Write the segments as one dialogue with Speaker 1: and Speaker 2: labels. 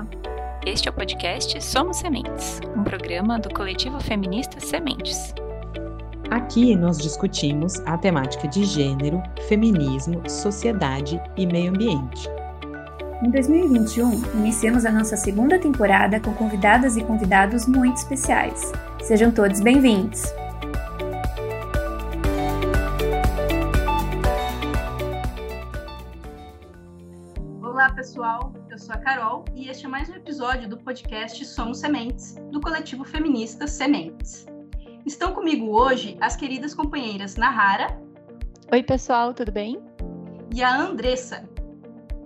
Speaker 1: Olá! Este é o podcast Somos Sementes, um programa do coletivo feminista Sementes.
Speaker 2: Aqui nós discutimos a temática de gênero, feminismo, sociedade e meio ambiente.
Speaker 3: Em 2021, iniciamos a nossa segunda temporada com convidadas e convidados muito especiais. Sejam todos bem-vindos!
Speaker 4: Este é mais um episódio do podcast Somos Sementes, do coletivo feminista Sementes. Estão comigo hoje as queridas companheiras Nahara.
Speaker 5: Oi, pessoal, tudo bem?
Speaker 4: E a Andressa.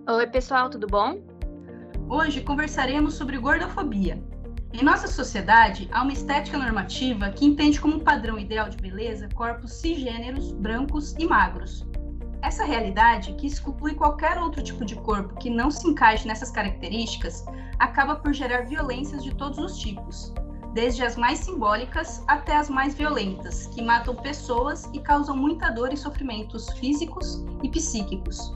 Speaker 6: Oi, pessoal, tudo bom?
Speaker 4: Hoje conversaremos sobre gordofobia. Em nossa sociedade, há uma estética normativa que entende como um padrão ideal de beleza corpos cisgêneros, brancos e magros, essa realidade, que exclui qualquer outro tipo de corpo que não se encaixe nessas características, acaba por gerar violências de todos os tipos, desde as mais simbólicas até as mais violentas, que matam pessoas e causam muita dor e sofrimentos físicos e psíquicos.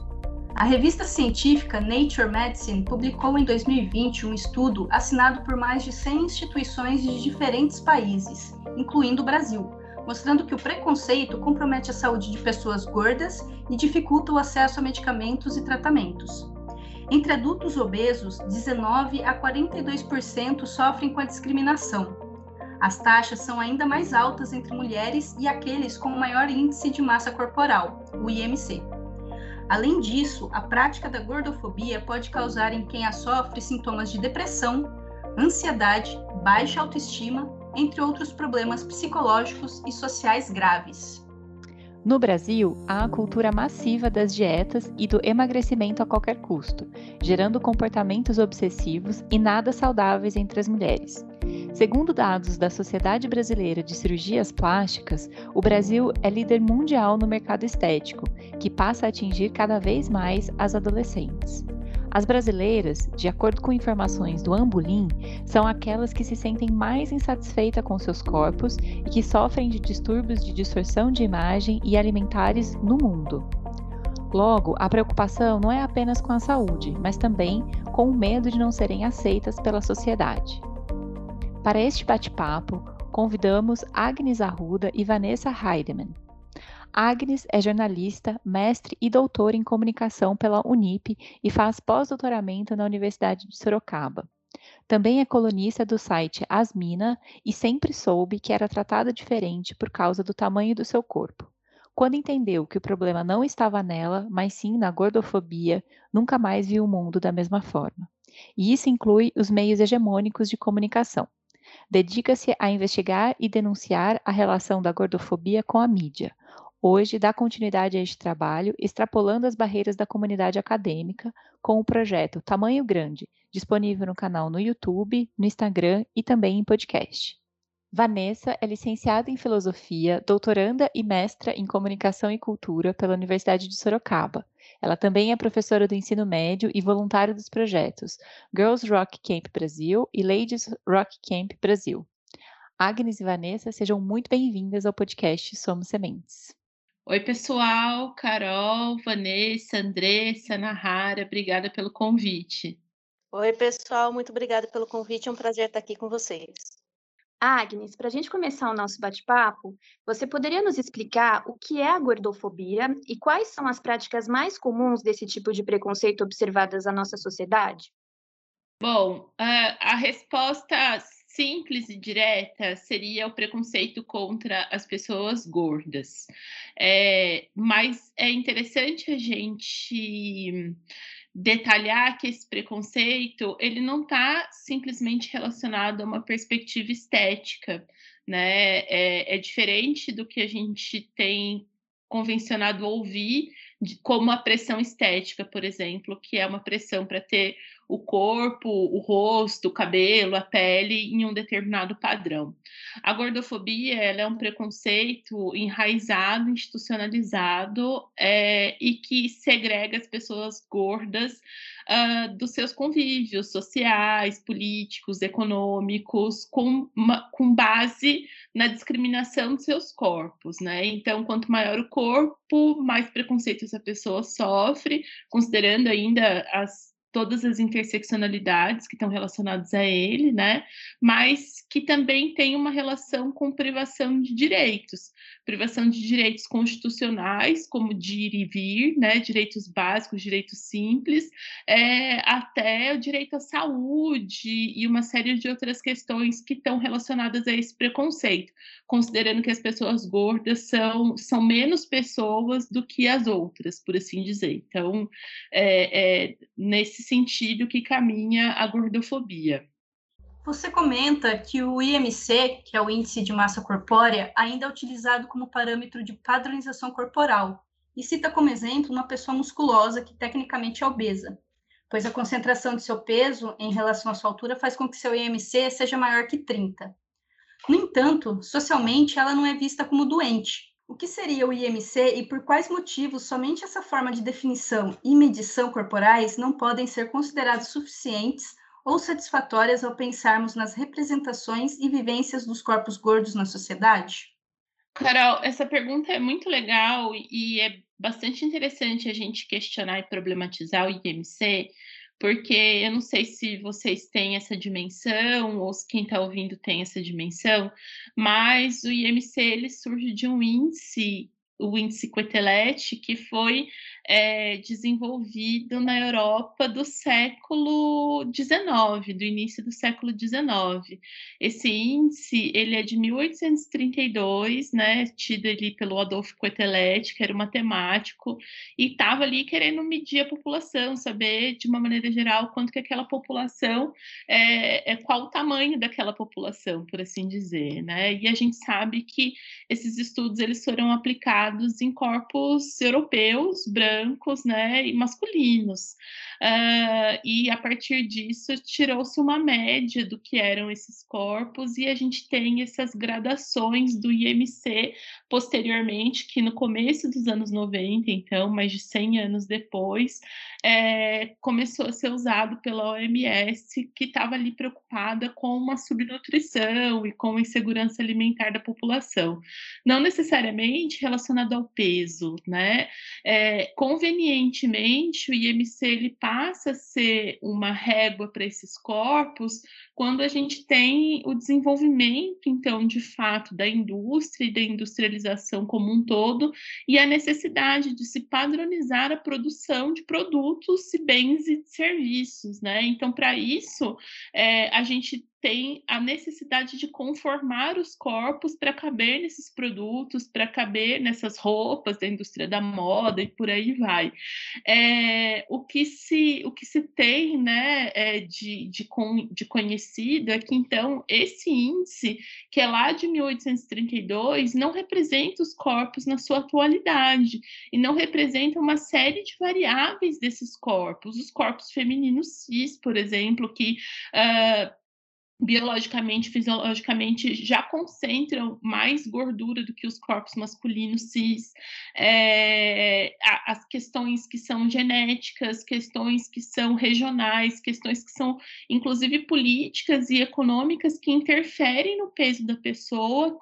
Speaker 4: A revista científica Nature Medicine publicou em 2020 um estudo assinado por mais de 100 instituições de diferentes países, incluindo o Brasil, mostrando que o preconceito compromete a saúde de pessoas gordas e dificulta o acesso a medicamentos e tratamentos. Entre adultos obesos, 19 a 42% sofrem com a discriminação. As taxas são ainda mais altas entre mulheres e aqueles com maior índice de massa corporal, o IMC. Além disso, a prática da gordofobia pode causar em quem a sofre sintomas de depressão, ansiedade, baixa autoestima entre outros problemas psicológicos e sociais graves.
Speaker 5: No Brasil, há a cultura massiva das dietas e do emagrecimento a qualquer custo, gerando comportamentos obsessivos e nada saudáveis entre as mulheres. Segundo dados da Sociedade Brasileira de Cirurgias Plásticas, o Brasil é líder mundial no mercado estético, que passa a atingir cada vez mais as adolescentes. As brasileiras, de acordo com informações do Ambulim, são aquelas que se sentem mais insatisfeitas com seus corpos e que sofrem de distúrbios de distorção de imagem e alimentares no mundo. Logo, a preocupação não é apenas com a saúde, mas também com o medo de não serem aceitas pela sociedade. Para este bate-papo, convidamos Agnes Arruda e Vanessa Heidemann. Agnes é jornalista, mestre e doutora em comunicação pela Unip e faz pós-doutoramento na Universidade de Sorocaba. Também é colunista do site Asmina e sempre soube que era tratada diferente por causa do tamanho do seu corpo. Quando entendeu que o problema não estava nela, mas sim na gordofobia, nunca mais viu o mundo da mesma forma. E isso inclui os meios hegemônicos de comunicação. Dedica-se a investigar e denunciar a relação da gordofobia com a mídia, Hoje, dá continuidade a este trabalho, extrapolando as barreiras da comunidade acadêmica, com o projeto Tamanho Grande, disponível no canal no YouTube, no Instagram e também em podcast. Vanessa é licenciada em Filosofia, doutoranda e mestra em Comunicação e Cultura pela Universidade de Sorocaba. Ela também é professora do ensino médio e voluntária dos projetos Girls Rock Camp Brasil e Ladies Rock Camp Brasil. Agnes e Vanessa, sejam muito bem-vindas ao podcast Somos Sementes.
Speaker 7: Oi, pessoal, Carol, Vanessa, Andressa, Nahara, obrigada pelo convite.
Speaker 6: Oi, pessoal, muito obrigada pelo convite, é um prazer estar aqui com vocês.
Speaker 8: Agnes, para a gente começar o nosso bate-papo, você poderia nos explicar o que é a gordofobia e quais são as práticas mais comuns desse tipo de preconceito observadas na nossa sociedade?
Speaker 7: Bom, a, a resposta simples e direta seria o preconceito contra as pessoas gordas. É, mas é interessante a gente detalhar que esse preconceito ele não está simplesmente relacionado a uma perspectiva estética, né? É, é diferente do que a gente tem convencionado ouvir como a pressão estética, por exemplo, que é uma pressão para ter o corpo, o rosto, o cabelo, a pele em um determinado padrão. A gordofobia é um preconceito enraizado, institucionalizado é, e que segrega as pessoas gordas uh, dos seus convívios sociais, políticos, econômicos, com, uma, com base na discriminação de seus corpos, né? Então, quanto maior o corpo, mais preconceito essa pessoa sofre, considerando ainda as todas as interseccionalidades que estão relacionadas a ele, né? Mas que também tem uma relação com privação de direitos, privação de direitos constitucionais, como de ir e vir, né? Direitos básicos, direitos simples, é, até o direito à saúde e uma série de outras questões que estão relacionadas a esse preconceito, considerando que as pessoas gordas são, são menos pessoas do que as outras, por assim dizer. Então, é, é nesse nesse sentido que caminha a gordofobia.
Speaker 4: Você comenta que o IMC, que é o Índice de Massa Corpórea, ainda é utilizado como parâmetro de padronização corporal, e cita como exemplo uma pessoa musculosa que tecnicamente é obesa, pois a concentração de seu peso em relação à sua altura faz com que seu IMC seja maior que 30. No entanto, socialmente ela não é vista como doente, o que seria o IMC e por quais motivos somente essa forma de definição e medição corporais não podem ser consideradas suficientes ou satisfatórias ao pensarmos nas representações e vivências dos corpos gordos na sociedade?
Speaker 7: Carol, essa pergunta é muito legal e é bastante interessante a gente questionar e problematizar o IMC, porque eu não sei se vocês têm essa dimensão ou se quem está ouvindo tem essa dimensão, mas o IMC ele surge de um índice o índice Quetelet, que foi é, desenvolvido na Europa do século XIX, do início do século XIX. Esse índice ele é de 1832, né, tido ali pelo Adolfo Quetelet, que era um matemático, e estava ali querendo medir a população, saber de uma maneira geral quanto que aquela população é, é qual o tamanho daquela população, por assim dizer, né? E a gente sabe que esses estudos eles foram aplicados em corpos europeus, brancos, né, e masculinos. Uh, e a partir disso tirou-se uma média do que eram esses corpos e a gente tem essas gradações do IMC posteriormente, que no começo dos anos 90, então, mais de 100 anos depois, é, começou a ser usado pela OMS, que estava ali preocupada com uma subnutrição e com a insegurança alimentar da população. Não necessariamente relacionado ao peso, né? É, convenientemente, o IMC ele passa a ser uma régua para esses corpos quando a gente tem o desenvolvimento, então, de fato, da indústria e da industrialização como um todo, e a necessidade de se padronizar a produção de produtos, bens e serviços, né? Então, para isso, é, a gente tem a necessidade de conformar os corpos para caber nesses produtos, para caber nessas roupas da indústria da moda e por aí vai. É, o, que se, o que se tem né, é, de, de, de conhecido é que, então, esse índice, que é lá de 1832, não representa os corpos na sua atualidade e não representa uma série de variáveis desses corpos. Os corpos femininos cis, por exemplo, que uh, biologicamente, fisiologicamente, já concentram mais gordura do que os corpos masculinos cis, é, as questões que são genéticas, questões que são regionais, questões que são, inclusive, políticas e econômicas que interferem no peso da pessoa,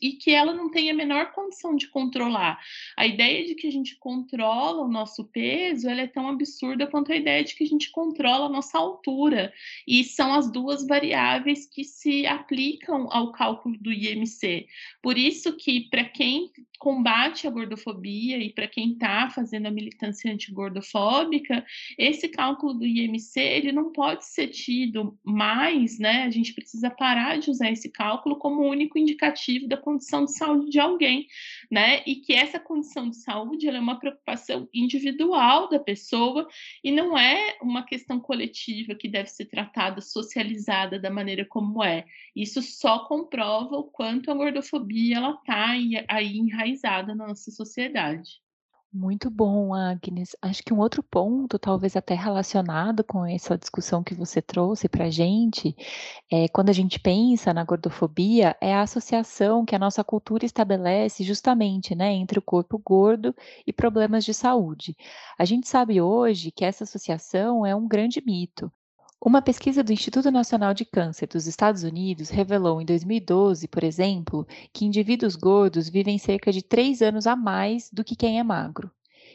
Speaker 7: e que ela não tem a menor condição de controlar. A ideia de que a gente controla o nosso peso, ela é tão absurda quanto a ideia de que a gente controla a nossa altura. E são as duas variáveis que se aplicam ao cálculo do IMC. Por isso que para quem combate a gordofobia e para quem está fazendo a militância antigordofóbica, esse cálculo do IMC ele não pode ser tido mais, né? A gente precisa parar de usar esse cálculo como único indicativo da condição de saúde de alguém, né? E que essa condição de saúde é uma preocupação individual da pessoa e não é uma questão coletiva que deve ser tratada, socializada da maneira como é. Isso só comprova o quanto a gordofobia ela está aí enraizada enraizada na nossa sociedade.
Speaker 5: Muito bom, Agnes. Acho que um outro ponto, talvez até relacionado com essa discussão que você trouxe para a gente, é, quando a gente pensa na gordofobia, é a associação que a nossa cultura estabelece justamente né, entre o corpo gordo e problemas de saúde. A gente sabe hoje que essa associação é um grande mito. Uma pesquisa do Instituto Nacional de Câncer dos Estados Unidos revelou em 2012, por exemplo, que indivíduos gordos vivem cerca de três anos a mais do que quem é magro.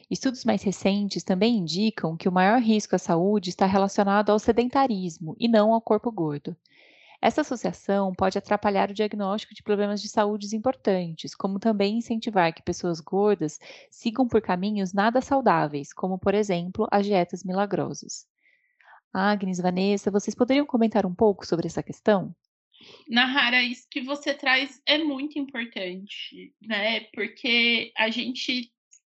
Speaker 5: Estudos mais recentes também indicam que o maior risco à saúde está relacionado ao sedentarismo e não ao corpo gordo. Essa associação pode atrapalhar o diagnóstico de problemas de saúde importantes, como também incentivar que pessoas gordas sigam por caminhos nada saudáveis, como, por exemplo, as dietas milagrosas. Agnes, Vanessa, vocês poderiam comentar um pouco sobre essa questão?
Speaker 7: Nahara, isso que você traz é muito importante, né? Porque a gente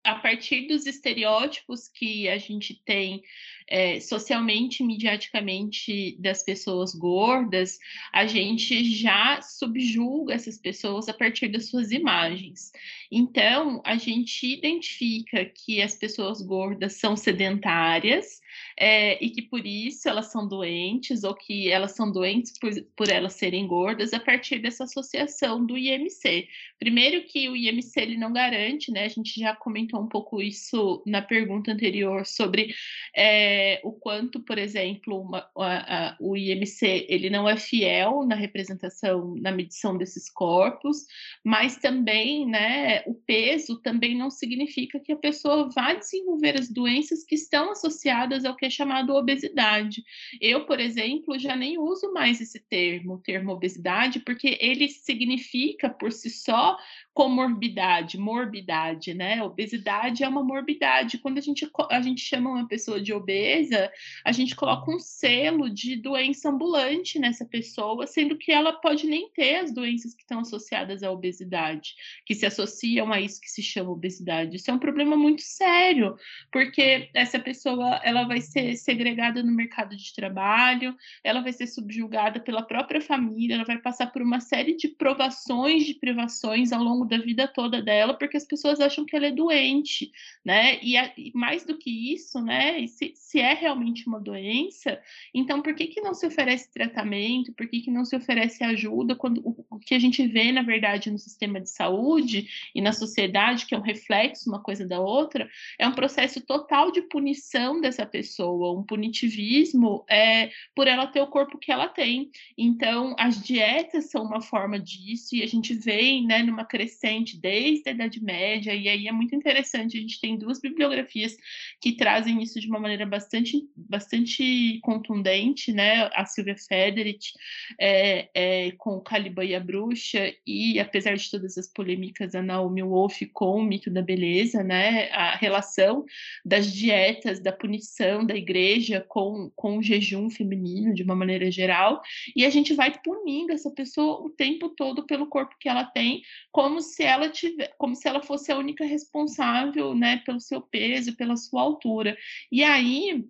Speaker 7: a partir dos estereótipos que a gente tem é, socialmente, mediaticamente das pessoas gordas, a gente já subjuga essas pessoas a partir das suas imagens. Então, a gente identifica que as pessoas gordas são sedentárias, é, e que por isso elas são doentes, ou que elas são doentes por, por elas serem gordas, a partir dessa associação do IMC. Primeiro que o IMC ele não garante, né? A gente já comentou um pouco isso na pergunta anterior sobre é, o quanto, por exemplo, uma, a, a, o IMC ele não é fiel na representação, na medição desses corpos, mas também, né, o peso também não significa que a pessoa vai desenvolver as doenças que estão associadas ao que é chamado obesidade. Eu, por exemplo, já nem uso mais esse termo, o termo obesidade, porque ele significa por si só comorbidade, morbidade, né? Obesidade é uma morbidade. Quando a gente, a gente chama uma pessoa de obesa, a gente coloca um selo de doença ambulante nessa pessoa, sendo que ela pode nem ter as doenças que estão associadas à obesidade, que se associam a isso que se chama obesidade. Isso é um problema muito sério, porque essa pessoa ela vai ser segregada no mercado de trabalho, ela vai ser subjugada pela própria família, ela vai passar por uma série de provações, de privações ao longo longo da vida toda dela, porque as pessoas acham que ela é doente, né? E, a, e mais do que isso, né? Se, se, é realmente uma doença, então por que, que não se oferece tratamento? Por que, que não se oferece ajuda quando o, o que a gente vê, na verdade, no sistema de saúde e na sociedade, que é um reflexo uma coisa da outra, é um processo total de punição dessa pessoa, um punitivismo é, por ela ter o corpo que ela tem. Então, as dietas são uma forma disso, e a gente vem, né, numa crescente recente, desde a Idade Média, e aí é muito interessante. A gente tem duas bibliografias que trazem isso de uma maneira bastante, bastante contundente, né? A Silvia Federich é, é, com Caliban e a Bruxa, e apesar de todas as polêmicas, a Naomi Wolf com o mito da beleza, né? A relação das dietas, da punição da igreja com, com o jejum feminino, de uma maneira geral, e a gente vai punindo essa pessoa o tempo todo pelo corpo que ela tem, como se ela tiver, como se ela fosse a única responsável, né, pelo seu peso, pela sua altura. E aí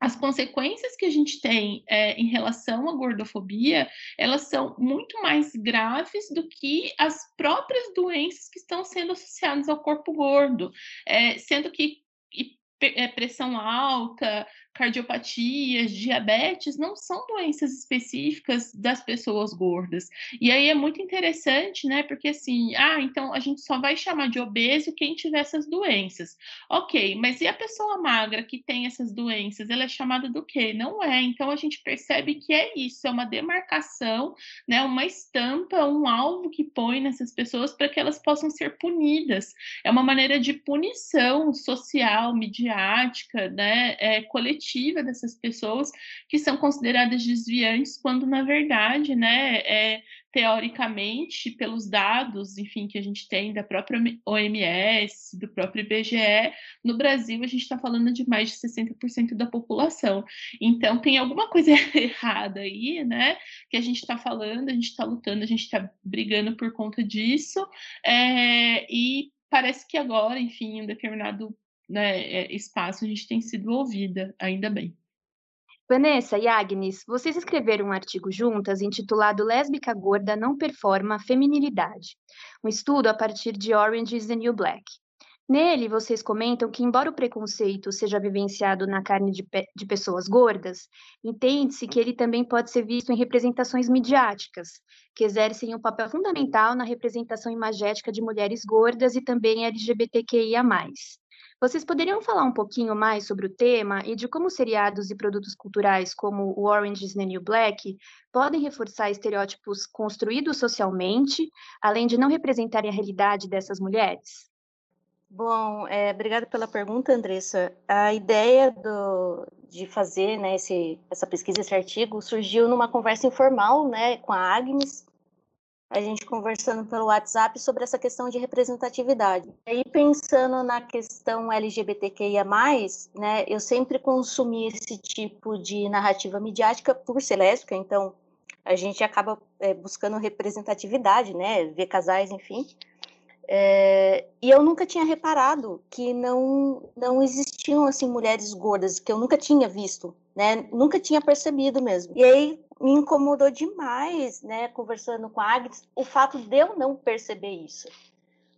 Speaker 7: as consequências que a gente tem é, em relação à gordofobia, elas são muito mais graves do que as próprias doenças que estão sendo associadas ao corpo gordo, é, sendo que é, pressão alta, cardiopatias, diabetes, não são doenças específicas das pessoas gordas. E aí é muito interessante, né? Porque assim, ah, então a gente só vai chamar de obeso quem tiver essas doenças. Ok, mas e a pessoa magra que tem essas doenças? Ela é chamada do quê? Não é. Então a gente percebe que é isso, é uma demarcação, né? Uma estampa, um alvo que põe nessas pessoas para que elas possam ser punidas. É uma maneira de punição social, midiática, né? É, coletiva dessas pessoas que são consideradas desviantes, quando na verdade, né, é, teoricamente, pelos dados, enfim, que a gente tem da própria OMS, do próprio IBGE, no Brasil a gente está falando de mais de 60% da população. Então tem alguma coisa errada aí, né? Que a gente está falando, a gente está lutando, a gente está brigando por conta disso, é, e parece que agora, enfim, um determinado né, é, espaço a gente tem sido ouvida, ainda bem.
Speaker 8: Vanessa e Agnes, vocês escreveram um artigo juntas intitulado Lésbica Gorda não performa feminilidade, um estudo a partir de Orange is the New Black. Nele, vocês comentam que, embora o preconceito seja vivenciado na carne de, pe de pessoas gordas, entende-se que ele também pode ser visto em representações midiáticas, que exercem um papel fundamental na representação imagética de mulheres gordas e também LGBTQIA. Vocês poderiam falar um pouquinho mais sobre o tema e de como seriados e produtos culturais como o Orange is the New Black podem reforçar estereótipos construídos socialmente, além de não representarem a realidade dessas mulheres?
Speaker 6: Bom, é, obrigada pela pergunta, Andressa. A ideia do, de fazer né, esse, essa pesquisa, esse artigo, surgiu numa conversa informal né, com a Agnes, a gente conversando pelo WhatsApp sobre essa questão de representatividade. E aí, pensando na questão LGBTQIA, né, eu sempre consumi esse tipo de narrativa midiática por ser lésbica, então a gente acaba é, buscando representatividade, né, ver casais, enfim. É, e eu nunca tinha reparado que não, não existiam assim mulheres gordas, que eu nunca tinha visto, né? Nunca tinha percebido mesmo. E aí me incomodou demais, né, conversando com a Agnes, o fato de eu não perceber isso.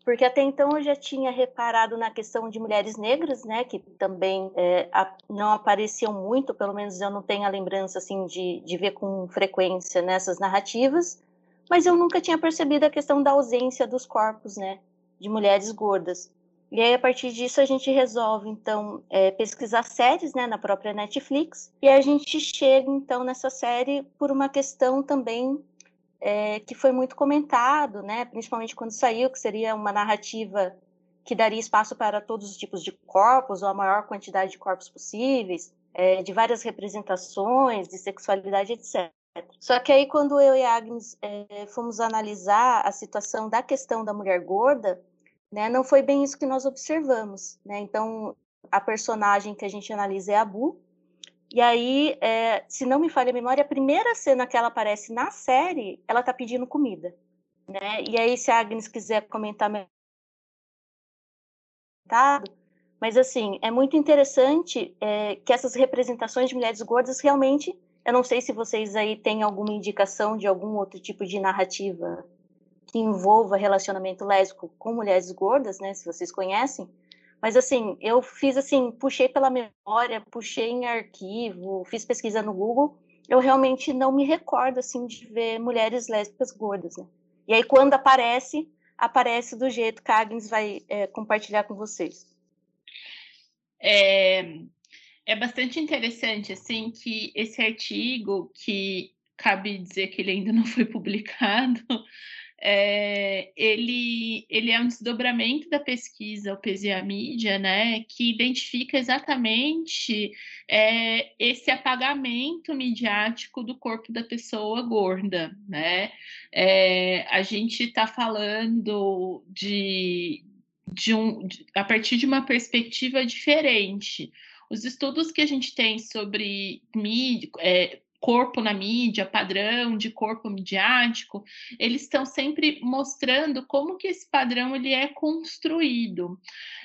Speaker 6: Porque até então eu já tinha reparado na questão de mulheres negras, né, que também é, a, não apareciam muito, pelo menos eu não tenho a lembrança assim de, de ver com frequência nessas narrativas, mas eu nunca tinha percebido a questão da ausência dos corpos, né, de mulheres gordas. E aí, a partir disso, a gente resolve, então, é, pesquisar séries né, na própria Netflix. E a gente chega, então, nessa série por uma questão também é, que foi muito comentado, né, principalmente quando saiu, que seria uma narrativa que daria espaço para todos os tipos de corpos, ou a maior quantidade de corpos possíveis, é, de várias representações, de sexualidade, etc. Só que aí, quando eu e a Agnes é, fomos analisar a situação da questão da mulher gorda, né? Não foi bem isso que nós observamos, né? Então, a personagem que a gente analisa é a Bu, e aí, é, se não me falha a memória, a primeira cena que ela aparece na série, ela tá pedindo comida, né? E aí, se a Agnes quiser comentar mas assim, é muito interessante é, que essas representações de mulheres gordas realmente, eu não sei se vocês aí têm alguma indicação de algum outro tipo de narrativa que envolva relacionamento lésbico com mulheres gordas, né, se vocês conhecem. Mas assim, eu fiz assim, puxei pela memória, puxei em arquivo, fiz pesquisa no Google. Eu realmente não me recordo assim de ver mulheres lésbicas gordas, né? E aí quando aparece, aparece do jeito que a Agnes vai é, compartilhar com vocês.
Speaker 7: É, é bastante interessante assim que esse artigo que cabe dizer que ele ainda não foi publicado, é, ele, ele é um desdobramento da pesquisa Opesia Mídia, né, que identifica exatamente é, esse apagamento midiático do corpo da pessoa gorda, né? É, a gente está falando de, de um, de, a partir de uma perspectiva diferente. Os estudos que a gente tem sobre mídia, é, corpo na mídia, padrão de corpo midiático, eles estão sempre mostrando como que esse padrão ele é construído.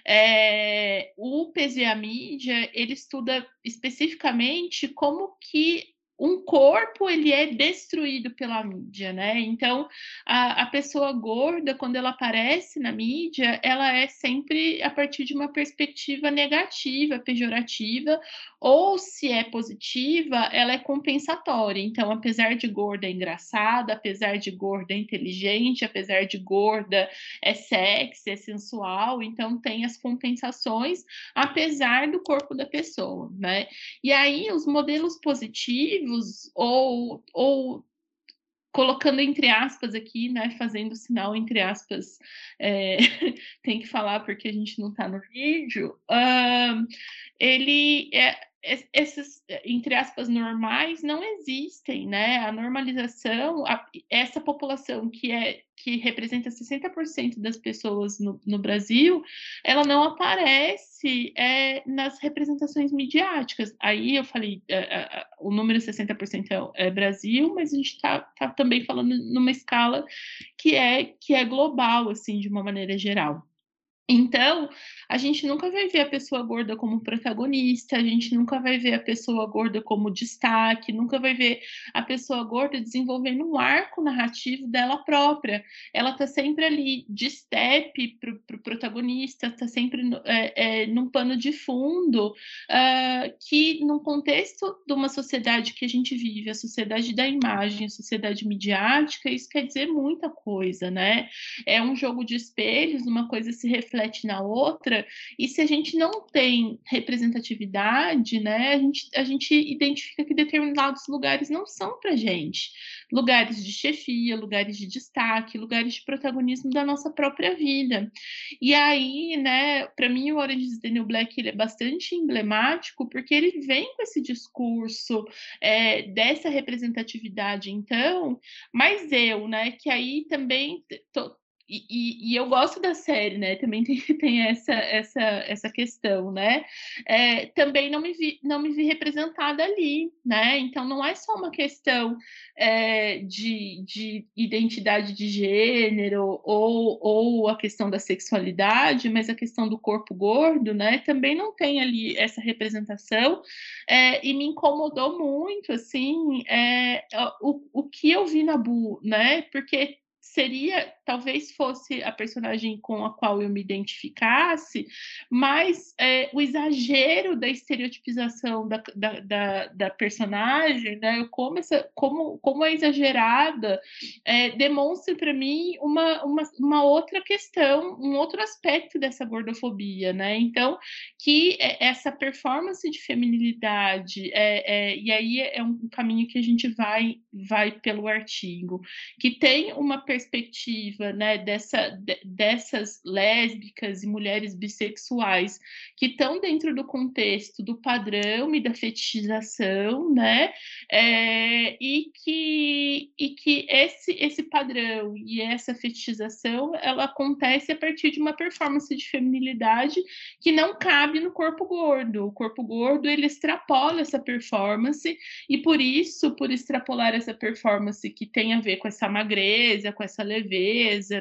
Speaker 7: É, o PZA Mídia, ele estuda especificamente como que um corpo ele é destruído pela mídia, né? Então a, a, pessoa gorda, quando ela aparece na mídia, ela é sempre a partir de uma perspectiva negativa, pejorativa, ou se é positiva, ela é compensatória. Então, apesar de gorda é engraçada, apesar de gorda é inteligente, apesar de gorda é sexy, é sensual, então tem as compensações, apesar do corpo da pessoa, né? E aí os modelos positivos ou, ou colocando entre aspas aqui, né, fazendo sinal entre aspas, é, tem que falar porque a gente não está no vídeo, uh, ele é, esses, entre aspas, normais não existem, né? A normalização, a, essa população que é que representa 60% das pessoas no, no, Brasil, ela não aparece é, nas representações midiáticas. Aí eu falei, é, é, o número 60% é, é Brasil, mas a gente está tá também falando numa escala que é, que é global, assim, de uma maneira geral. Então, a gente nunca vai ver a pessoa gorda como protagonista, a gente nunca vai ver a pessoa gorda como destaque, nunca vai ver a pessoa gorda desenvolvendo um arco narrativo dela própria. Ela está sempre ali de step para o pro protagonista, está sempre no, é, é, num pano de fundo, uh, que num contexto de uma sociedade que a gente vive, a sociedade da imagem, a sociedade midiática, isso quer dizer muita coisa, né? É um jogo de espelhos, uma coisa se reflete na outra, e se a gente não tem representatividade, né, a gente, a gente identifica que determinados lugares não são para gente. lugares de chefia, lugares de destaque, lugares de protagonismo da nossa própria vida. E aí, né, para mim o Orange is the New Black ele é bastante emblemático porque ele vem com esse discurso é, dessa representatividade, então, mas eu, né, que aí também tô, e, e, e, eu gosto da série, né? Também tem, tem essa, essa, essa questão, né? É, também não me, vi, não me vi representada ali, né? Então não é só uma questão é, de, de identidade de gênero ou, ou a questão da sexualidade, mas a questão do corpo gordo, né? Também não tem ali essa representação é, e me incomodou muito, assim, é, o, o que eu vi na Bu, né? Porque seria, talvez fosse a personagem com a qual eu me identificasse, mas é, o exagero da estereotipização da, da, da, da personagem, né, como, essa, como, como é exagerada, é, demonstra para mim uma, uma, uma outra questão, um outro aspecto dessa gordofobia, né? Então, que é, essa performance de feminilidade, é, é, e aí é um caminho que a gente vai, vai pelo artigo, que tem uma perspectiva né, dessa, de, dessas lésbicas e mulheres bissexuais que estão dentro do contexto do padrão e da fetichização, né? É, e que, e que esse, esse padrão e essa fetichização ela acontece a partir de uma performance de feminilidade que não cabe no corpo gordo. O corpo gordo ele extrapola essa performance e por isso, por extrapolar essa performance que tem a ver com essa magreza, com essa leveza,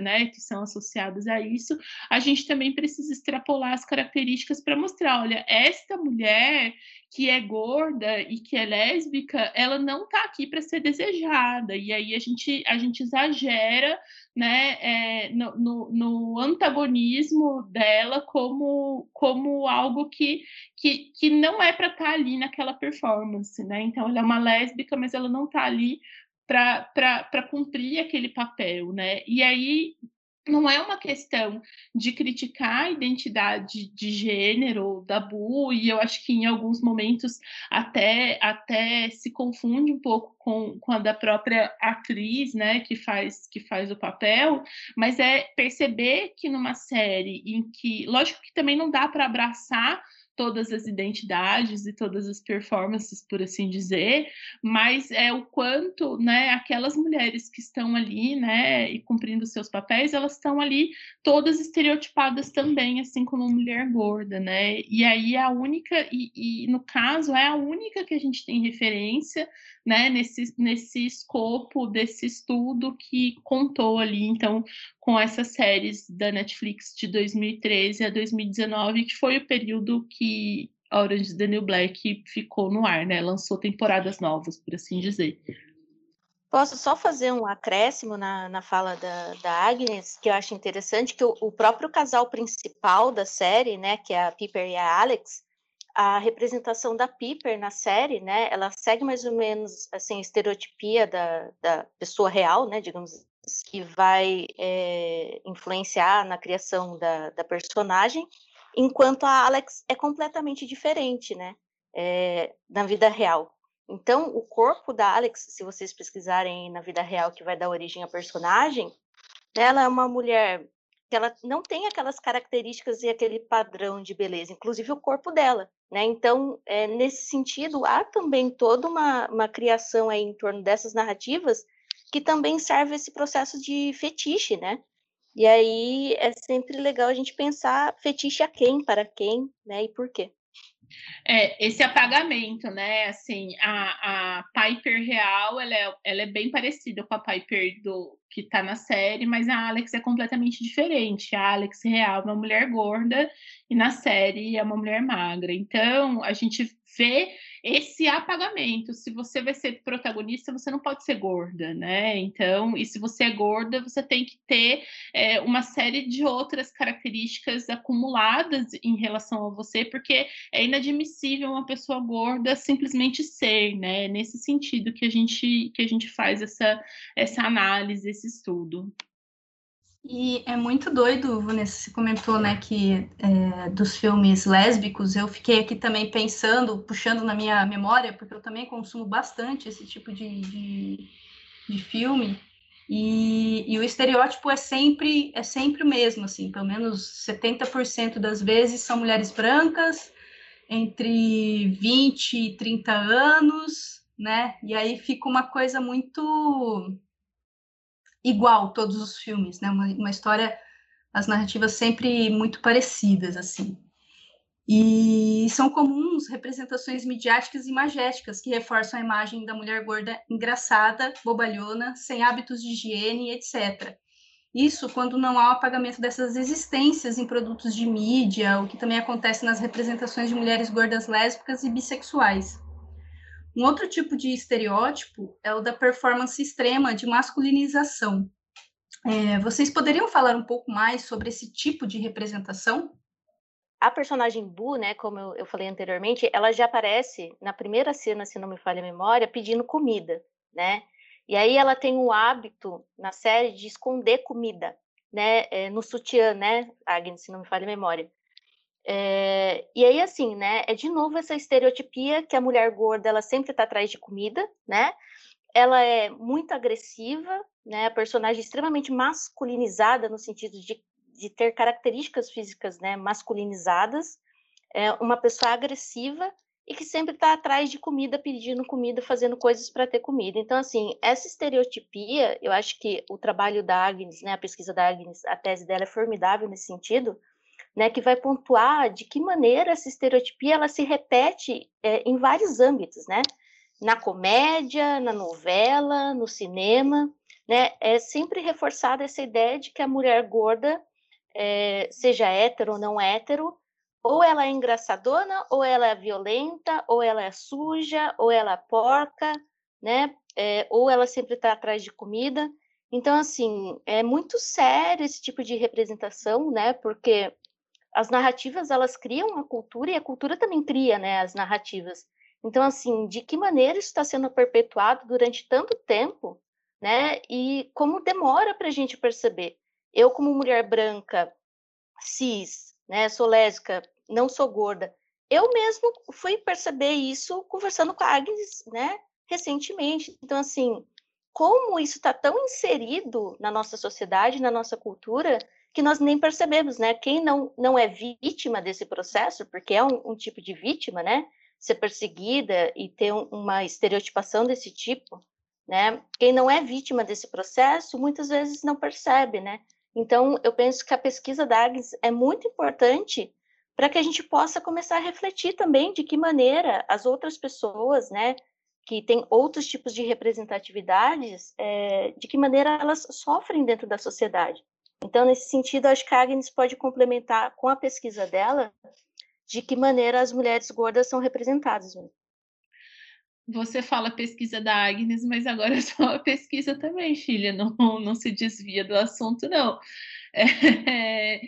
Speaker 7: né, que são associadas a isso, a gente também precisa extrapolar as características para mostrar, olha, esta mulher que é gorda e que é lésbica, ela não está aqui para ser desejada. E aí a gente, a gente exagera né, é, no, no, no, antagonismo dela como, como algo que, que, que não é para estar tá ali naquela performance. Né? Então, ela é uma lésbica, mas ela não está ali para cumprir aquele papel, né? E aí não é uma questão de criticar a identidade de gênero da Bu, e eu acho que em alguns momentos até, até se confunde um pouco com, com a da própria atriz, né, que faz, que faz o papel, mas é perceber que numa série em que, lógico que também não dá para abraçar todas as identidades e todas as performances, por assim dizer, mas é o quanto, né, aquelas mulheres que estão ali, né, e cumprindo seus papéis, elas estão ali todas estereotipadas também, assim como mulher gorda, né? E aí a única e, e no caso é a única que a gente tem referência, né, nesse nesse escopo desse estudo que contou ali, então, com essas séries da Netflix de 2013 a 2019, que foi o período que Orange is the New Black ficou no ar, né? Lançou temporadas novas, por assim dizer.
Speaker 6: Posso só fazer um acréscimo na, na fala da, da Agnes, que eu acho interessante, que o, o, próprio casal principal da série, né, que é a Piper e a Alex, a representação da Piper na série, né, ela segue mais ou menos, assim, a estereotipia da, da pessoa real, né, digamos que vai é, influenciar na criação da, da, personagem, enquanto a Alex é completamente diferente, né, é, na vida real. Então, o corpo da Alex, se vocês pesquisarem na vida real que vai dar origem à personagem, ela é uma mulher que ela não tem aquelas características e aquele padrão de beleza, inclusive o corpo dela, né? Então, é, nesse sentido, há também toda uma, uma criação aí em torno dessas narrativas que também serve esse processo de fetiche, né? E aí é sempre legal a gente pensar fetiche a quem, para quem, né? E por quê.
Speaker 7: É, esse apagamento, né? Assim, a, a Piper real, ela é, ela é bem parecida com a Piper do que tá na série, mas a Alex é completamente diferente. A Alex real é uma mulher gorda e na série é uma mulher magra. Então, a gente vê esse apagamento. Se você vai ser protagonista, você não pode ser gorda, né? Então, e se você é gorda, você tem que ter é, uma série de outras características acumuladas em relação a você, porque é inadmissível uma pessoa gorda simplesmente ser, né? Nesse sentido que a gente que a gente faz essa essa análise, esse estudo.
Speaker 4: E é muito doido, Vanessa, você comentou, né, que é, dos filmes lésbicos, eu fiquei aqui também pensando, puxando na minha memória, porque eu também consumo bastante esse tipo de, de, de filme, e, e, o estereótipo é sempre é sempre o mesmo, assim, pelo menos 70% das vezes são mulheres brancas, entre 20 e 30 anos, né? E aí fica uma coisa muito igual todos os filmes, né? Uma, uma história, as narrativas sempre muito parecidas, assim. E são comuns representações midiáticas e magéticas que reforçam a imagem da mulher gorda engraçada, bobalhona, sem hábitos de higiene, etc. Isso quando não há o apagamento dessas existências em produtos de mídia, o que também acontece nas representações de mulheres gordas lésbicas e bissexuais. Um outro tipo de estereótipo é o da performance extrema de masculinização. É, vocês poderiam falar um pouco mais sobre esse tipo de representação?
Speaker 6: a personagem Bu, né, como eu, eu, falei anteriormente, ela já aparece na primeira cena, se não me falha a memória, pedindo comida, né? E aí ela tem o hábito na série de esconder comida, né, é, no sutiã, né, Agnes, se não me falha a memória. É, e aí, assim, né, é de novo essa estereotipia que a mulher gorda, ela sempre está atrás de comida, né? Ela é muito agressiva, né, personagem extremamente masculinizada no sentido de de ter características físicas né, masculinizadas, é uma pessoa agressiva e que sempre está atrás de comida, pedindo comida, fazendo coisas para ter comida. Então, assim, essa estereotipia, eu acho que o trabalho da Agnes, né, a pesquisa da Agnes, a tese dela é formidável nesse sentido, né, que vai pontuar de que maneira essa estereotipia ela se repete é, em vários âmbitos, né? Na comédia, na novela, no cinema, né? É sempre reforçada essa ideia de que a mulher gorda é, seja hétero ou não hétero, ou ela é engraçadona, ou ela é violenta, ou ela é suja, ou ela é porca, né? É, ou ela sempre está atrás de comida. Então, assim, é muito sério esse tipo de representação, né? Porque as narrativas, elas criam a cultura e a cultura também cria, né, as narrativas. Então, assim, de que maneira isso está sendo perpetuado durante tanto tempo, né? E como demora para a gente perceber. Eu, como mulher branca, cis, né, sou lésbica, não sou gorda, eu mesmo fui perceber isso conversando com a Agnes, né, recentemente. Então, assim, como isso está tão inserido na nossa sociedade, na nossa cultura, que nós nem percebemos, né? Quem não, não é vítima desse processo, porque é um, um tipo de vítima, né? Ser perseguida e ter um, uma estereotipação desse tipo, né? Quem não é vítima desse processo, muitas vezes não percebe, né? Então, eu penso que a pesquisa da Agnes é muito importante para que a gente possa começar a refletir também de que maneira as outras pessoas, né, que têm outros tipos de representatividades, é, de que maneira elas sofrem dentro da sociedade. Então, nesse sentido, acho que a Agnes pode complementar com a pesquisa dela de que maneira as mulheres gordas são representadas. Né?
Speaker 7: Você fala pesquisa da Agnes, mas agora é só a pesquisa também, filha, não, não se desvia do assunto, não. É,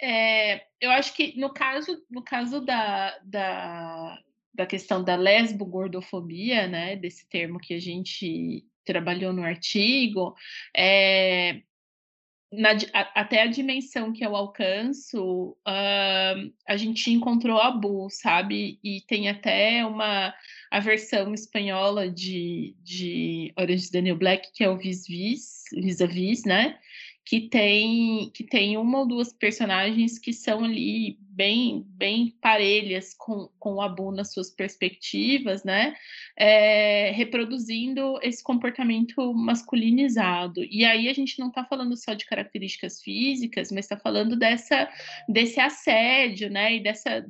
Speaker 7: é, eu acho que no caso, no caso da, da, da questão da lesbo-gordofobia, né, desse termo que a gente trabalhou no artigo, é, na, até a dimensão que eu alcanço, uh, a gente encontrou a Bu, sabe? E tem até uma a versão espanhola de, de Orange New Black, que é o Vis Vis, Vis a Vis, né? Que tem, que tem uma ou duas personagens que são ali bem, bem parelhas com, com o Abu nas suas perspectivas, né? É, reproduzindo esse comportamento masculinizado. E aí a gente não está falando só de características físicas, mas está falando dessa, desse assédio, né? E dessa,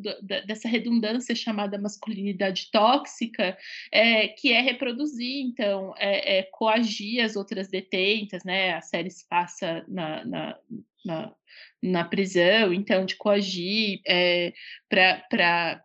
Speaker 7: dessa redundância chamada masculinidade tóxica, é, que é reproduzir, então, é, é, coagir as outras detentas, né? A série se passa na, na, na na prisão, então de coagir é, para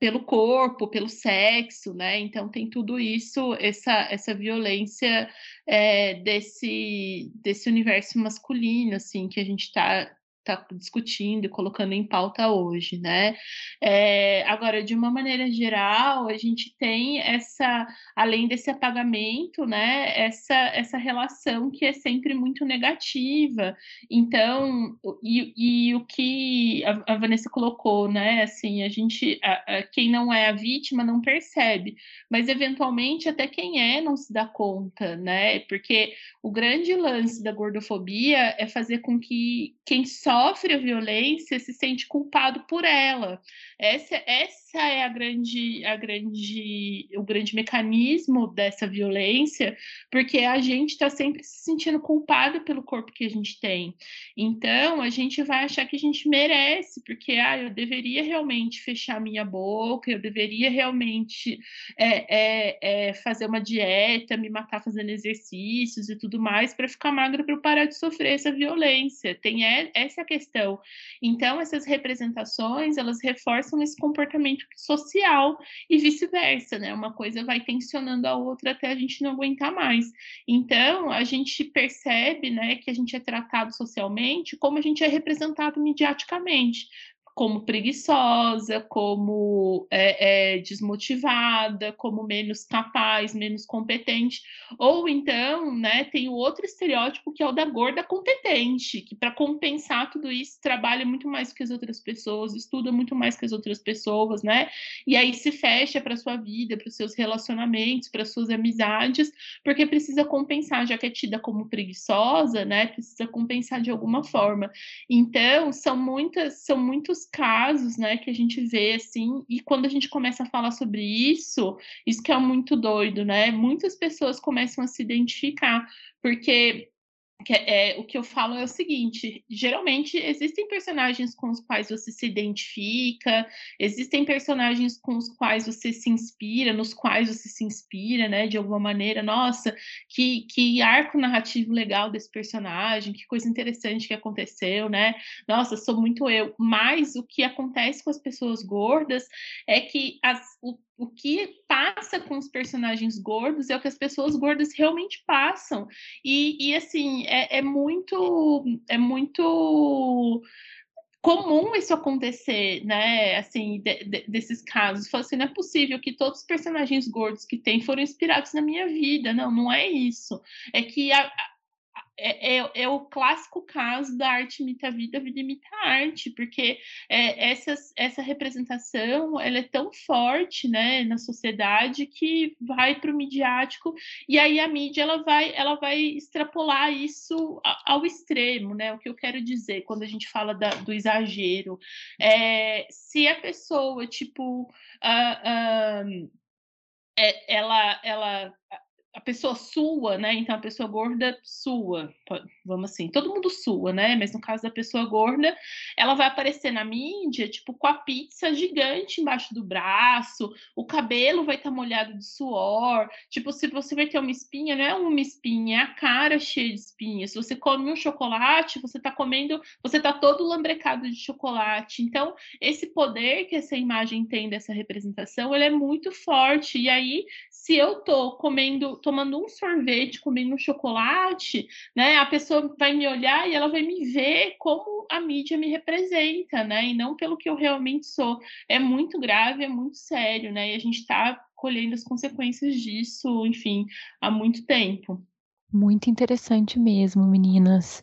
Speaker 7: pelo corpo, pelo sexo, né? Então tem tudo isso, essa, essa violência é, desse, desse universo masculino, assim, que a gente está está discutindo e colocando em pauta hoje, né? É, agora, de uma maneira geral, a gente tem essa, além desse apagamento, né, essa, essa relação que é sempre muito negativa. Então, e, e o que a, a, Vanessa colocou, né, assim, a gente, a, a, quem não é a vítima não percebe, mas eventualmente até quem é não se dá conta, né? Porque o grande lance da gordofobia é fazer com que quem sofre a violência se sente culpado por ela. Essa, essa é a grande, a grande, o grande mecanismo dessa violência, porque a gente está sempre se sentindo culpado pelo corpo que a gente tem. Então, a gente vai achar que a gente merece, porque ah, eu deveria realmente fechar minha boca, eu deveria realmente é, é, é, fazer uma dieta, me matar fazendo exercícios e tudo mais para ficar magra para eu parar de sofrer essa violência. Tem essa a questão. Então, essas representações, elas reforçam esse comportamento social e vice-versa, né? Uma coisa vai tensionando a outra até a gente não aguentar mais. Então, a gente percebe, né, que a gente é tratado socialmente como a gente é representado mediaticamente como preguiçosa, como é, é, desmotivada, como menos capaz, menos competente. Ou então, né, tem o outro estereótipo que é o da gorda competente, que para compensar tudo isso trabalha muito mais que as outras pessoas, estuda muito mais que as outras pessoas, né? E aí se fecha para sua vida, para os seus relacionamentos, para suas amizades, porque precisa compensar, já que é tida como preguiçosa, né? Precisa compensar de alguma forma. Então, são muitas, são muitos casos, né, que a gente vê assim, e quando a gente começa a falar sobre isso, isso que é muito doido, né? Muitas pessoas começam a se identificar, porque que é, o que eu falo é o seguinte: geralmente existem personagens com os quais você se identifica, existem personagens com os quais você se inspira, nos quais você se inspira, né? De alguma maneira, nossa, que, que arco narrativo legal desse personagem, que coisa interessante que aconteceu, né? Nossa, sou muito eu. Mas o que acontece com as pessoas gordas é que as, o o que passa com os personagens gordos é o que as pessoas gordas realmente passam. E, e assim, é, é muito. É muito comum isso acontecer, né? Assim, de, de, desses casos. Fala assim, não é possível que todos os personagens gordos que tem foram inspirados na minha vida. Não, não é isso. É que a, é, é, é, o clássico caso da arte imita a vida, a vida imita a arte, porque é, essa, representação ela é tão forte né, na sociedade que vai para o midiático e aí a mídia ela vai, ela vai extrapolar isso ao extremo, né? O que eu quero dizer quando a gente fala da, do exagero. É, se a pessoa, tipo, uh, uh, ela, ela a pessoa sua, né? Então a pessoa gorda sua, vamos assim, todo mundo sua, né? Mas no caso da pessoa gorda, ela vai aparecer na mídia, tipo, com a pizza gigante embaixo do braço, o cabelo vai estar tá molhado de suor. Tipo, se você vai ter uma espinha, não é uma espinha, é a cara cheia de espinhas. Se você come um chocolate, você está comendo, você está todo lambrecado de chocolate. Então, esse poder que essa imagem tem dessa representação, ele é muito forte. E aí, se eu tô comendo, tomando um sorvete, comendo um chocolate, né, a pessoa vai me olhar e ela vai me ver como a mídia me representa, né, e não pelo que eu realmente sou. É muito grave, é muito sério, né, e a gente está colhendo as consequências disso, enfim, há muito tempo.
Speaker 5: Muito interessante mesmo, meninas.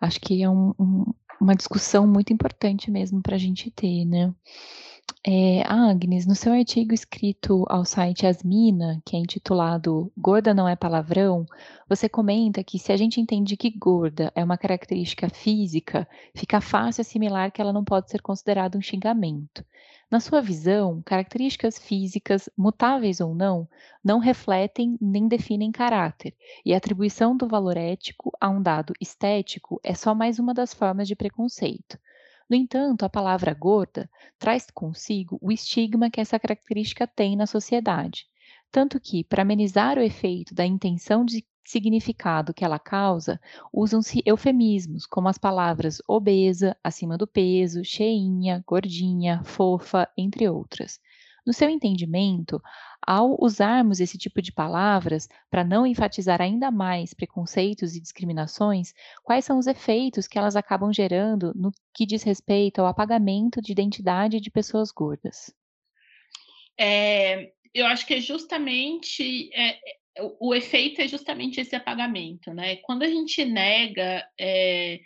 Speaker 5: Acho que é um, um, uma discussão muito importante mesmo para a gente ter, né? É, Agnes, no seu artigo escrito ao site Asmina, que é intitulado Gorda não é palavrão, você comenta que se a gente entende que gorda é uma característica física, fica fácil assimilar que ela não pode ser considerada um xingamento. Na sua visão, características físicas, mutáveis ou não, não refletem nem definem caráter, e a atribuição do valor ético a um dado estético é só mais uma das formas de preconceito. No entanto, a palavra gorda traz consigo o estigma que essa característica tem na sociedade. Tanto que, para amenizar o efeito da intenção de significado que ela causa, usam-se eufemismos, como as palavras obesa, acima do peso, cheinha, gordinha, fofa, entre outras. No seu entendimento, ao usarmos esse tipo de palavras para não enfatizar ainda mais preconceitos e discriminações, quais são os efeitos que elas acabam gerando no que diz respeito ao apagamento de identidade de pessoas gordas?
Speaker 7: É, eu acho que é justamente é, o, o, efeito é justamente esse apagamento, né? Quando a gente nega é,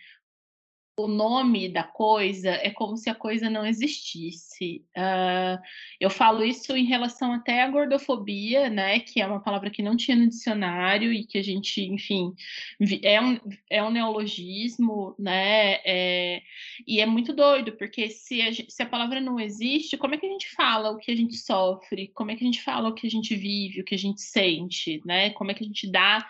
Speaker 7: o nome da coisa é como se a coisa não existisse. Uh, eu falo isso em relação até à gordofobia, né, que é uma palavra que não tinha no dicionário e que a gente, enfim, é um, é um neologismo, né, é, e é muito doido, porque se a, se a palavra não existe, como é que a gente fala o que a gente sofre? Como é que a gente fala o que a gente vive, o que a gente sente, né? Como é que a gente dá,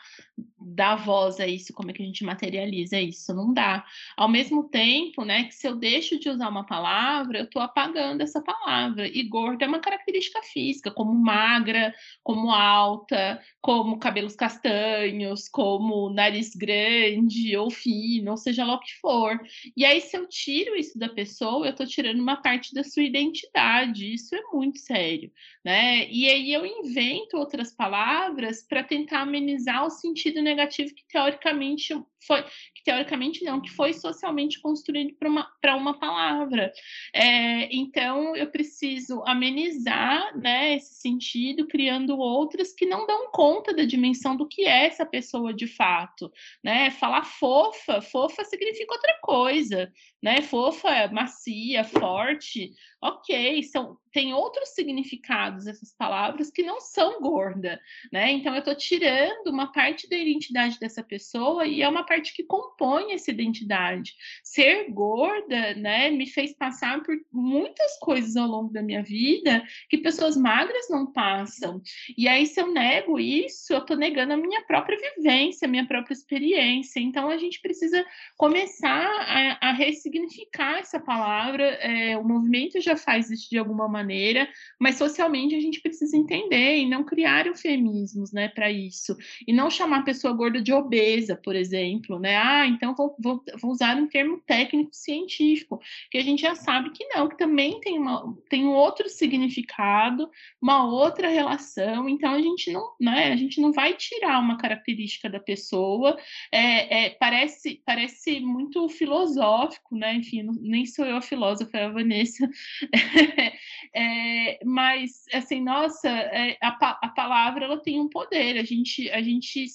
Speaker 7: dá voz a isso? Como é que a gente materializa isso? Não dá. Ao mesmo mesmo tempo, né, que se eu deixo de usar uma palavra, eu estou apagando essa palavra. E gorda é uma característica física, como magra, como alta, como cabelos castanhos, como nariz grande ou fino, ou seja lá o que for. E aí, se eu tiro isso da pessoa, eu estou tirando uma parte da sua identidade. Isso é muito sério, né? E aí eu invento outras palavras para tentar amenizar o sentido negativo que teoricamente foi, que teoricamente não, que foi socialmente construído para uma, uma palavra. É, então, eu preciso amenizar né, esse sentido, criando outras que não dão conta da dimensão do que é essa pessoa de fato. Né? Falar fofa, fofa significa outra coisa, né? Fofa, macia, forte, ok, são, tem outros significados essas palavras que não são gorda, né? Então eu estou tirando uma parte da identidade dessa pessoa e é uma parte que compõe essa identidade. Ser gorda, né, me fez passar por muitas coisas ao longo da minha vida que pessoas magras não passam. E aí, se eu nego isso, eu estou negando a minha própria vivência, a minha própria experiência. Então a gente precisa começar a, a ressignificar essa palavra. É, o movimento já faz isso de alguma maneira, mas socialmente a gente precisa entender e não criar eufemismos, né, para isso. E não chamar a pessoa gorda de obesa, por exemplo, né? Ah, então vou, vou, vou usar um termo técnico científico, que a gente já sabe que não, que também tem, uma, tem um outro significado, uma outra relação. Então a gente não, né, a gente não vai tirar uma característica da pessoa. É, é, parece, parece muito filosófico, né? Enfim, nem sou eu a filósofa, é a Vanessa. é, mas assim, nossa, é, a, a palavra ela tem um poder. A gente, a gente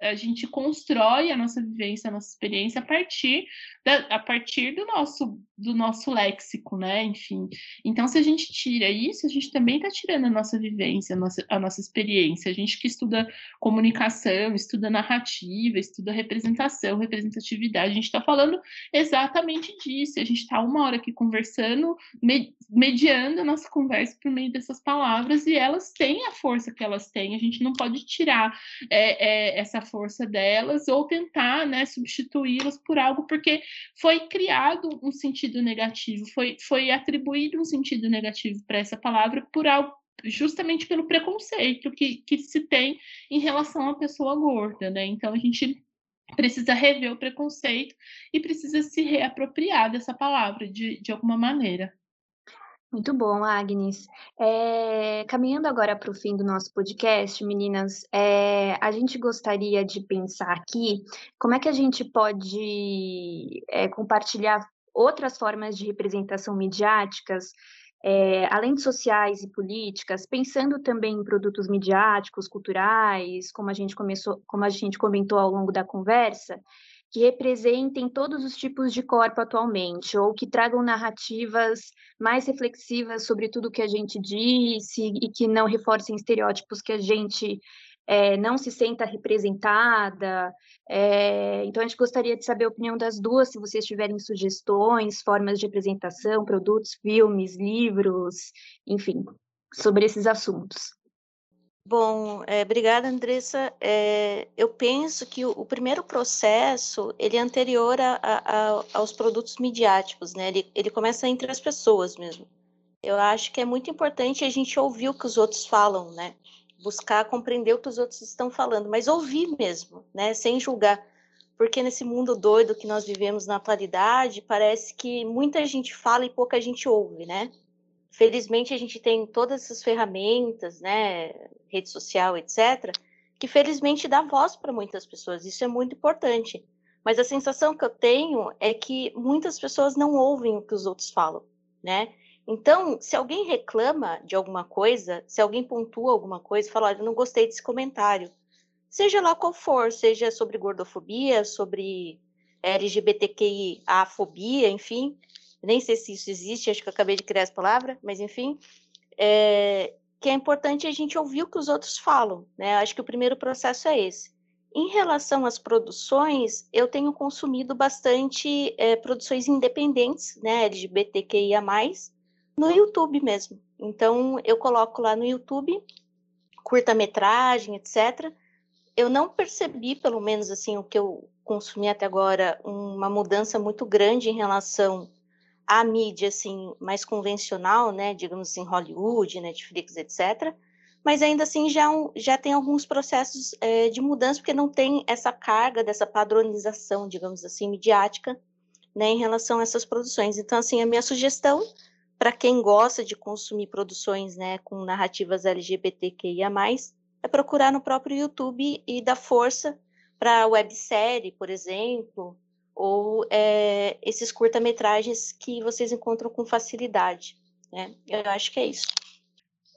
Speaker 7: a gente constrói a nossa vivência, a nossa experiência a partir da, a partir do nosso do nosso léxico, né? Enfim. Então, se a gente tira isso, a gente também está tirando a nossa vivência, a nossa, a nossa experiência. A gente que estuda comunicação, estuda narrativa, estuda representação, representatividade, a gente está falando exatamente disso. A gente está uma hora aqui conversando, mediando a nossa conversa por meio dessas palavras, e elas têm a força que elas têm. A gente não pode tirar é, é, essa força delas ou tentar né, substituí-las por algo, porque foi criado um sentido negativo, foi, foi atribuído um sentido negativo para essa palavra por algo justamente pelo preconceito que, que se tem em relação à pessoa gorda, né? Então a gente precisa rever o preconceito e precisa se reapropriar dessa palavra de, de alguma maneira.
Speaker 8: Muito bom, Agnes. É, caminhando agora para o fim do nosso podcast, meninas, é, a gente gostaria de pensar aqui como é que a gente pode é, compartilhar outras formas de representação midiáticas, além de sociais e políticas, pensando também em produtos midiáticos, culturais, como a gente começou, como a gente comentou ao longo da conversa, que representem todos os tipos de corpo atualmente, ou que tragam narrativas mais reflexivas sobre tudo que a gente disse e que não reforcem estereótipos que a gente é, não se senta representada. É, então, a gente gostaria de saber a opinião das duas, se vocês tiverem sugestões, formas de representação, produtos, filmes, livros, enfim, sobre esses assuntos.
Speaker 6: Bom, é, obrigada, Andressa. É, eu penso que o, o, primeiro processo ele é anterior a, a, aos produtos midiáticos, né? Ele, ele começa entre as pessoas mesmo. Eu acho que é muito importante a gente ouvir o que os outros falam, né? Buscar compreender o que os outros estão falando, mas ouvir mesmo, né? Sem julgar. Porque nesse mundo doido que nós vivemos na atualidade, parece que muita gente fala e pouca gente ouve, né? Felizmente a gente tem todas essas ferramentas, né, rede social, etc., que felizmente dá voz para muitas pessoas. Isso é muito importante. Mas a sensação que eu tenho é que muitas pessoas não ouvem o que os outros falam, né? Então, se alguém reclama de alguma coisa, se alguém pontua alguma coisa, fala, olha, não gostei desse comentário, seja lá qual for, seja sobre gordofobia, sobre LGBTQIA-fobia, enfim, nem sei se isso existe, acho que eu acabei de criar essa palavra, mas enfim, é, que é importante a gente ouvir o que os outros falam, né? Acho que o primeiro processo é esse. Em relação às produções, eu tenho consumido bastante é, produções independentes, né, LGBTQIA+, no YouTube mesmo. Então, eu coloco lá no YouTube, curta-metragem, etc. Eu não percebi, pelo menos assim, o que eu consumi até agora, uma mudança muito grande em relação à mídia, assim, mais convencional, né, digamos assim, Hollywood, Netflix, etc., mas ainda assim já, já tem alguns processos é, de mudança, porque não tem essa carga dessa padronização, digamos assim, midiática, né, em relação a essas produções. Então, assim, a minha sugestão para quem gosta de consumir produções né, com narrativas LGBTQIA, é procurar no próprio YouTube e dar força para a websérie, por exemplo, ou é, esses curta-metragens que vocês encontram com facilidade. Né? Eu acho que é isso.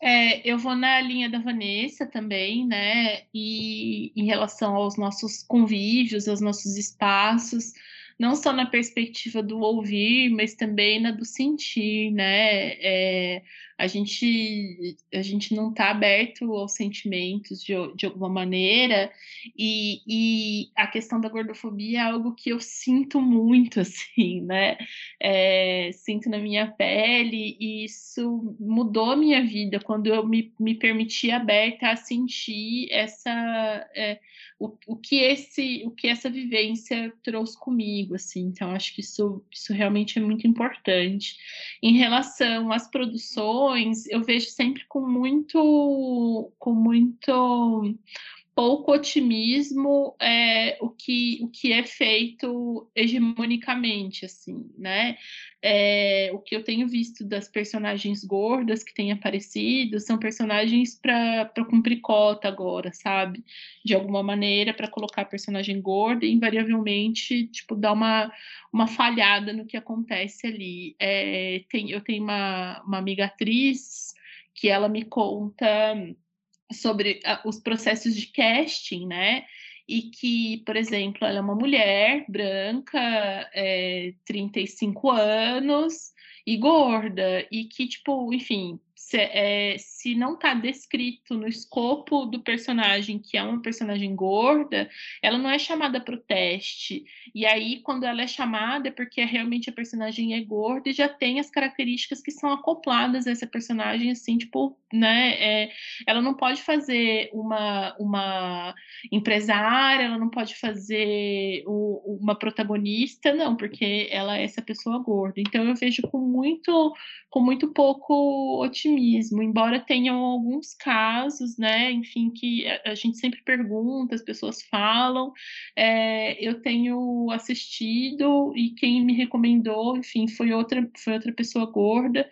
Speaker 7: É, eu vou na linha da Vanessa também, né? E em relação aos nossos convívios, aos nossos espaços, não só na perspectiva do ouvir, mas também na do sentir, né? É, a gente a gente não está aberto aos sentimentos de, de alguma maneira e, e, a questão da gordofobia é algo que eu sinto muito assim né? É, sinto na minha pele e isso mudou a minha vida quando eu me, me permiti aberta a sentir essa é, o, o que esse o que essa vivência trouxe comigo assim. Então acho que isso isso realmente é muito importante. Em relação às produções eu vejo sempre com muito com muito pouco otimismo é, que, o que é feito hegemonicamente, assim, né? É, o que eu tenho visto das personagens gordas que têm aparecido são personagens para cumprir cota agora, sabe? De alguma maneira, para colocar a personagem gorda e invariavelmente, tipo, dar uma, uma falhada no que acontece ali. É, tem, eu tenho uma, uma amiga atriz que ela me conta sobre uh, os processos de casting, né? E que, por exemplo, ela é uma mulher branca, é, 35 anos e gorda, e que, tipo, enfim, se, é, se não está descrito no escopo do personagem que é uma personagem gorda, ela não é chamada para o teste. E aí, quando ela é chamada, é porque realmente a personagem é gorda e já tem as características que são acopladas a essa personagem, assim, tipo, né? É, ela não pode fazer uma, uma empresária, ela não pode fazer o, uma protagonista, não, porque ela é essa pessoa gorda. Então eu vejo com muito, com muito pouco otimismo embora tenham alguns casos, né, enfim, que a, gente sempre pergunta, as pessoas falam, é, eu tenho assistido e quem me recomendou, enfim, foi outra, foi outra pessoa gorda,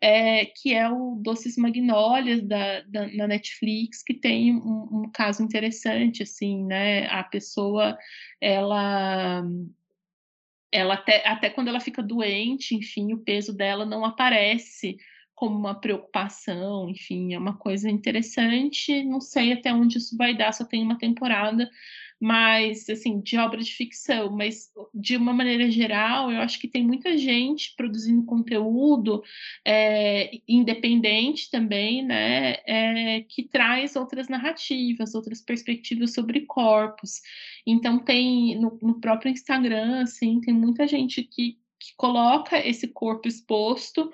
Speaker 7: é, que é o Doces Magnólias da, da, na Netflix, que tem um, um caso interessante, assim, né, a pessoa, ela ela até, até quando ela fica doente, enfim, o peso dela não aparece como uma preocupação, enfim, é uma coisa interessante. Não sei até onde isso vai dar, só tem uma temporada, mas assim, de obra de ficção, mas de uma maneira geral, eu acho que tem muita gente produzindo conteúdo é, independente também, né, é, que traz outras narrativas, outras perspectivas sobre corpos. Então tem no, no próprio Instagram, assim, tem muita gente que, que coloca esse corpo exposto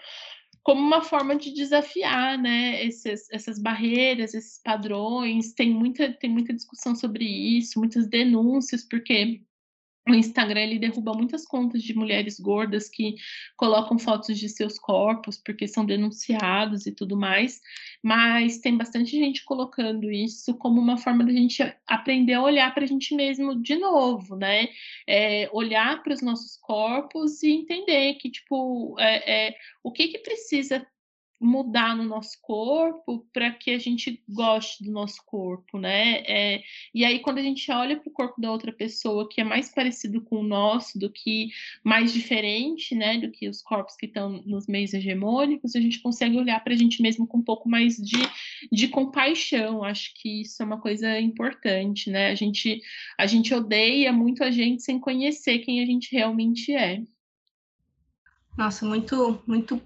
Speaker 7: como uma forma de desafiar né, esses, essas barreiras, esses padrões. Tem muita, tem muita discussão sobre isso, muitas denúncias, porque o Instagram ele derruba muitas contas de mulheres gordas que colocam fotos de seus corpos porque são denunciados e tudo mais, mas tem bastante gente colocando isso como uma forma da gente aprender a olhar para a gente mesmo de novo, né? É, olhar para os nossos corpos e entender que tipo é, é, o que que precisa mudar no nosso corpo para que a gente goste do nosso corpo, né? É, e aí, quando a gente olha para o corpo da outra pessoa que é mais parecido com o nosso, do que mais diferente, né? Do que os corpos que estão nos meios hegemônicos, a gente consegue olhar para a gente mesmo com um pouco mais de, de compaixão. Acho que isso é uma coisa importante, né? A gente, a gente odeia muito a gente sem conhecer quem a gente realmente é.
Speaker 4: Nossa, muito, muito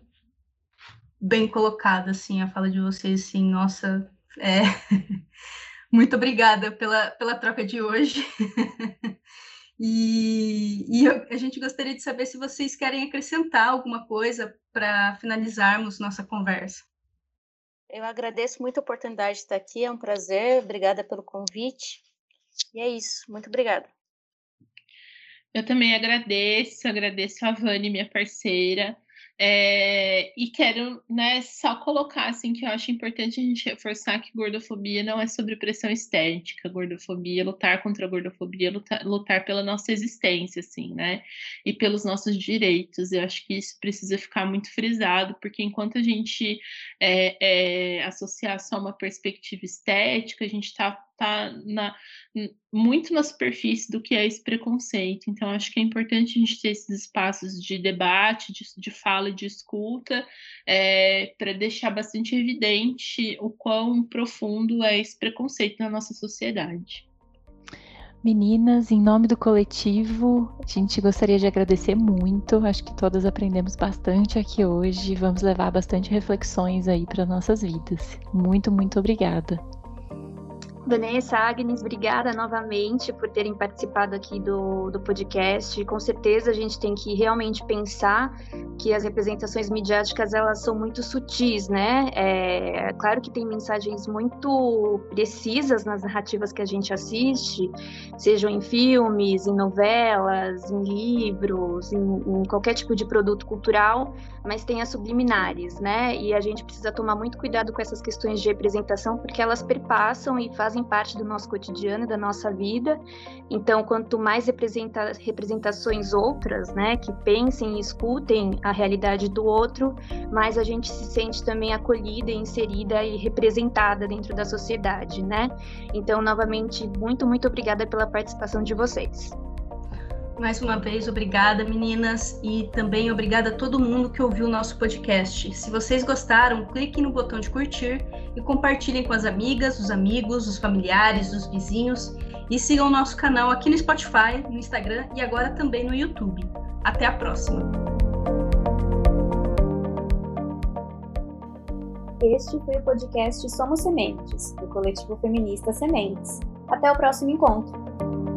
Speaker 4: bem colocada, assim, a fala de vocês, assim, nossa, é... muito obrigada pela, pela troca de hoje. e, e eu, a gente gostaria de saber se vocês querem acrescentar alguma coisa para finalizarmos nossa conversa.
Speaker 6: Eu agradeço muito a oportunidade de estar aqui, é um prazer, obrigada pelo convite. E é isso, muito obrigada.
Speaker 7: Eu também agradeço, agradeço a Vani, minha parceira, é, e quero né, só colocar assim que eu acho importante a gente reforçar que gordofobia não é sobre pressão estética, gordofobia, lutar contra a gordofobia, lutar, lutar pela nossa existência, assim, né? E pelos nossos direitos. Eu acho que isso precisa ficar muito frisado, porque enquanto a gente é, é, associar só uma perspectiva estética, a gente está tá na, muito na superfície do que é esse preconceito. Então, acho que é importante a gente ter esses espaços de debate, de, de fala e de escuta, é, para deixar bastante evidente o quão profundo é esse preconceito na nossa sociedade.
Speaker 5: Meninas, em nome do coletivo, a gente gostaria de agradecer muito. Acho que todas aprendemos bastante aqui hoje. Vamos levar bastante reflexões aí para nossas vidas. Muito, muito obrigada.
Speaker 8: Vanessa, Agnes, obrigada novamente por terem participado aqui do, do podcast. Com certeza a gente tem que realmente pensar que as representações midiáticas elas são muito sutis, né? É, claro que tem mensagens muito precisas nas narrativas que a gente assiste, sejam em filmes, em novelas, em livros, em, em qualquer tipo de produto cultural, mas tem as subliminares, né? E a gente precisa tomar muito cuidado com essas questões de representação, porque elas perpassam e fazem parte do nosso cotidiano, da nossa vida. Então, quanto mais representa, representações outras, né, que pensem e escutem a realidade do outro, mais a gente se sente também acolhida, inserida e representada dentro da sociedade, né? Então, novamente, muito, muito obrigada pela participação de vocês.
Speaker 4: Mais uma vez, obrigada, meninas, e também obrigada a todo mundo que ouviu o nosso podcast. Se vocês gostaram, cliquem no botão de curtir e compartilhem com as amigas, os amigos, os familiares, os vizinhos e sigam o nosso canal aqui no Spotify, no Instagram e agora também no YouTube. Até a próxima!
Speaker 3: Este foi o podcast Somos Sementes, do coletivo feminista Sementes. Até o próximo encontro!